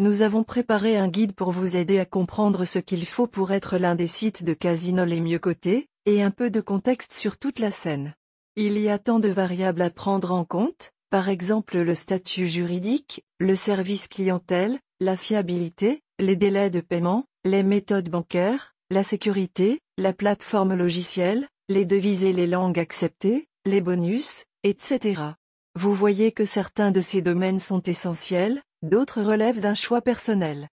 nous avons préparé un guide pour vous aider à comprendre ce qu'il faut pour être l'un des sites de casino les mieux cotés, et un peu de contexte sur toute la scène. Il y a tant de variables à prendre en compte, par exemple le statut juridique, le service clientèle, la fiabilité, les délais de paiement, les méthodes bancaires, la sécurité, la plateforme logicielle, les devises et les langues acceptées, les bonus, etc. Vous voyez que certains de ces domaines sont essentiels, d'autres relèvent d'un choix personnel.